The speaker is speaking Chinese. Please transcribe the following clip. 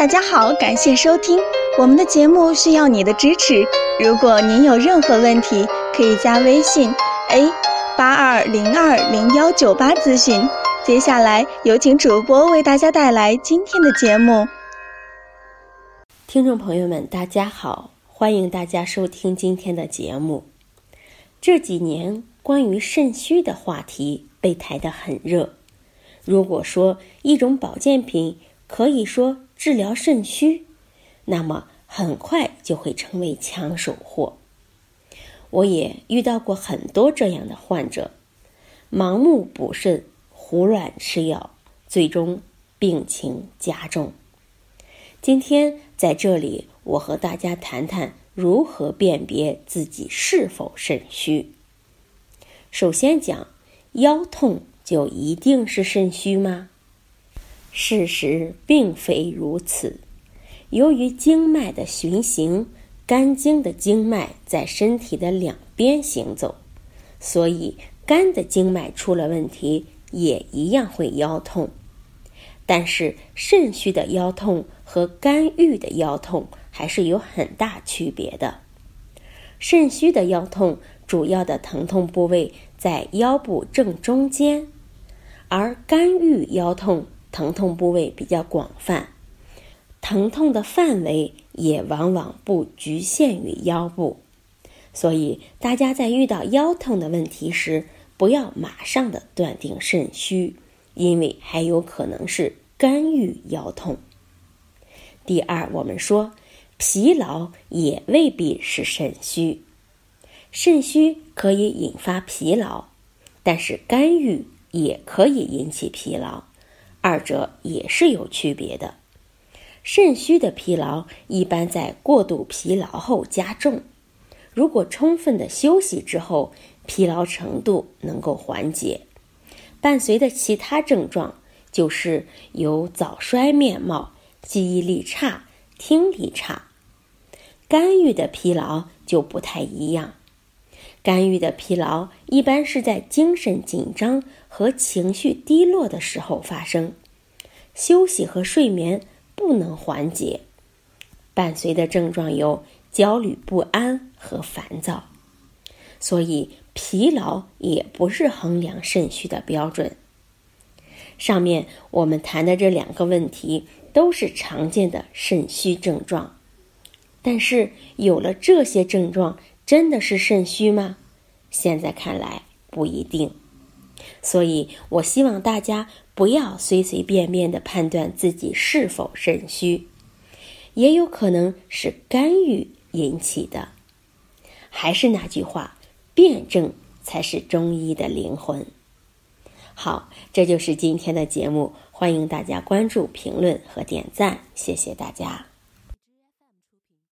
大家好，感谢收听我们的节目，需要你的支持。如果您有任何问题，可以加微信 a 八二零二零幺九八咨询。接下来有请主播为大家带来今天的节目。听众朋友们，大家好，欢迎大家收听今天的节目。这几年关于肾虚的话题被抬得很热。如果说一种保健品可以说治疗肾虚，那么很快就会成为抢手货。我也遇到过很多这样的患者，盲目补肾。胡乱吃药，最终病情加重。今天在这里，我和大家谈谈如何辨别自己是否肾虚。首先讲，腰痛就一定是肾虚吗？事实并非如此。由于经脉的循行，肝经的经脉在身体的两边行走，所以肝的经脉出了问题。也一样会腰痛，但是肾虚的腰痛和肝郁的腰痛还是有很大区别的。肾虚的腰痛主要的疼痛部位在腰部正中间，而肝郁腰痛疼痛部位比较广泛，疼痛的范围也往往不局限于腰部。所以大家在遇到腰痛的问题时，不要马上的断定肾虚，因为还有可能是肝郁腰痛。第二，我们说疲劳也未必是肾虚，肾虚可以引发疲劳，但是肝郁也可以引起疲劳，二者也是有区别的。肾虚的疲劳一般在过度疲劳后加重，如果充分的休息之后。疲劳程度能够缓解，伴随的其他症状就是有早衰面貌、记忆力差、听力差。肝郁的疲劳就不太一样，肝郁的疲劳一般是在精神紧张和情绪低落的时候发生，休息和睡眠不能缓解，伴随的症状有焦虑不安和烦躁，所以。疲劳也不是衡量肾虚的标准。上面我们谈的这两个问题都是常见的肾虚症状，但是有了这些症状，真的是肾虚吗？现在看来不一定。所以我希望大家不要随随便便的判断自己是否肾虚，也有可能是肝郁引起的。还是那句话。辩证才是中医的灵魂。好，这就是今天的节目，欢迎大家关注、评论和点赞，谢谢大家。